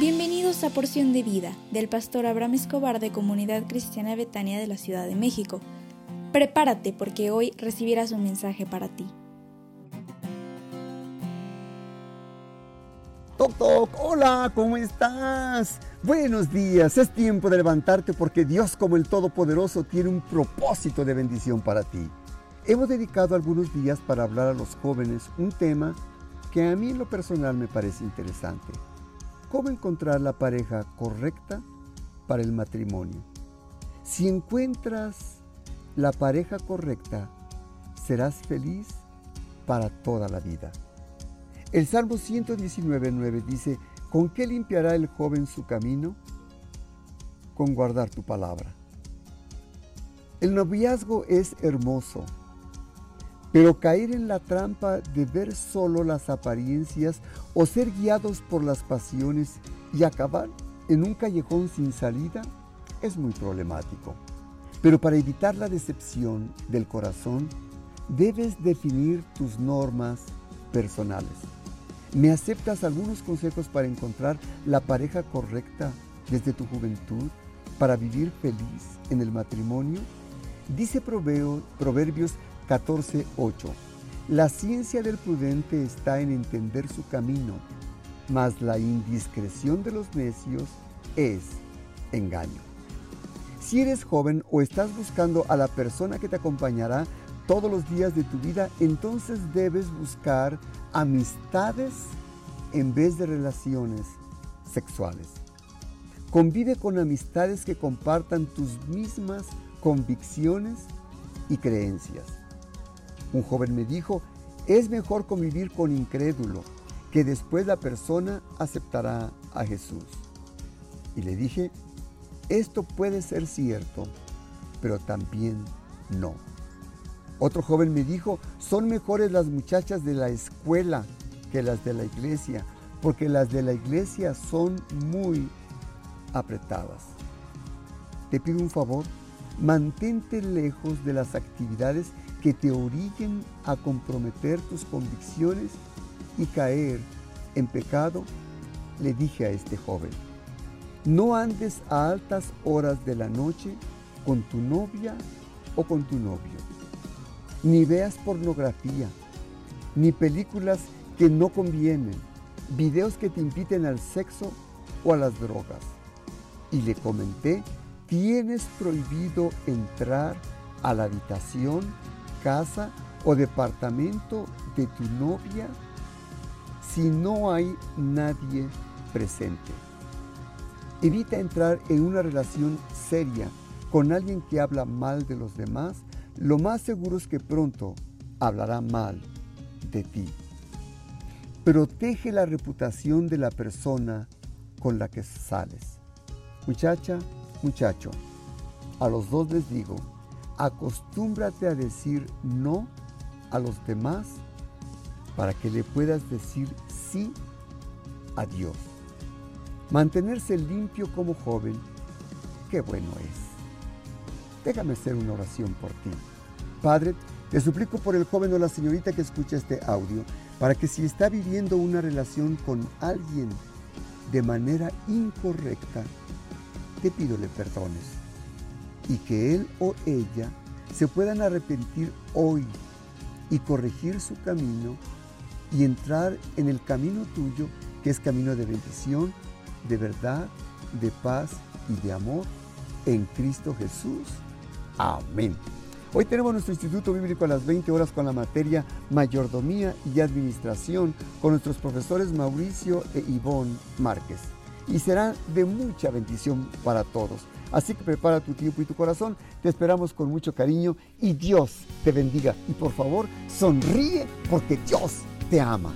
Bienvenidos a Porción de Vida del pastor Abraham Escobar de Comunidad Cristiana Betania de la Ciudad de México. Prepárate porque hoy recibirás un mensaje para ti. Toc toc, hola, ¿cómo estás? Buenos días, es tiempo de levantarte porque Dios como el Todopoderoso tiene un propósito de bendición para ti. Hemos dedicado algunos días para hablar a los jóvenes un tema que a mí en lo personal me parece interesante ¿Cómo encontrar la pareja correcta para el matrimonio? Si encuentras la pareja correcta, serás feliz para toda la vida. El Salmo 119.9 dice, ¿con qué limpiará el joven su camino? Con guardar tu palabra. El noviazgo es hermoso pero caer en la trampa de ver solo las apariencias o ser guiados por las pasiones y acabar en un callejón sin salida es muy problemático. Pero para evitar la decepción del corazón, debes definir tus normas personales. ¿Me aceptas algunos consejos para encontrar la pareja correcta desde tu juventud para vivir feliz en el matrimonio? Dice Proverbios 14.8. La ciencia del prudente está en entender su camino, mas la indiscreción de los necios es engaño. Si eres joven o estás buscando a la persona que te acompañará todos los días de tu vida, entonces debes buscar amistades en vez de relaciones sexuales. Convive con amistades que compartan tus mismas convicciones y creencias. Un joven me dijo, es mejor convivir con incrédulo, que después la persona aceptará a Jesús. Y le dije, esto puede ser cierto, pero también no. Otro joven me dijo, son mejores las muchachas de la escuela que las de la iglesia, porque las de la iglesia son muy apretadas. Te pido un favor, mantente lejos de las actividades que te orillen a comprometer tus convicciones y caer en pecado, le dije a este joven, no andes a altas horas de la noche con tu novia o con tu novio, ni veas pornografía, ni películas que no convienen, videos que te inviten al sexo o a las drogas. Y le comenté, tienes prohibido entrar a la habitación casa o departamento de tu novia si no hay nadie presente. Evita entrar en una relación seria con alguien que habla mal de los demás. Lo más seguro es que pronto hablará mal de ti. Protege la reputación de la persona con la que sales. Muchacha, muchacho, a los dos les digo, acostúmbrate a decir no a los demás para que le puedas decir sí a Dios. Mantenerse limpio como joven, qué bueno es. Déjame hacer una oración por ti. Padre, te suplico por el joven o la señorita que escucha este audio, para que si está viviendo una relación con alguien de manera incorrecta, te pido le perdones y que él o ella se puedan arrepentir hoy y corregir su camino y entrar en el camino tuyo, que es camino de bendición, de verdad, de paz y de amor en Cristo Jesús. Amén. Hoy tenemos nuestro Instituto Bíblico a las 20 horas con la materia Mayordomía y Administración con nuestros profesores Mauricio e Ivonne Márquez. Y será de mucha bendición para todos. Así que prepara tu tiempo y tu corazón. Te esperamos con mucho cariño y Dios te bendiga. Y por favor, sonríe porque Dios te ama.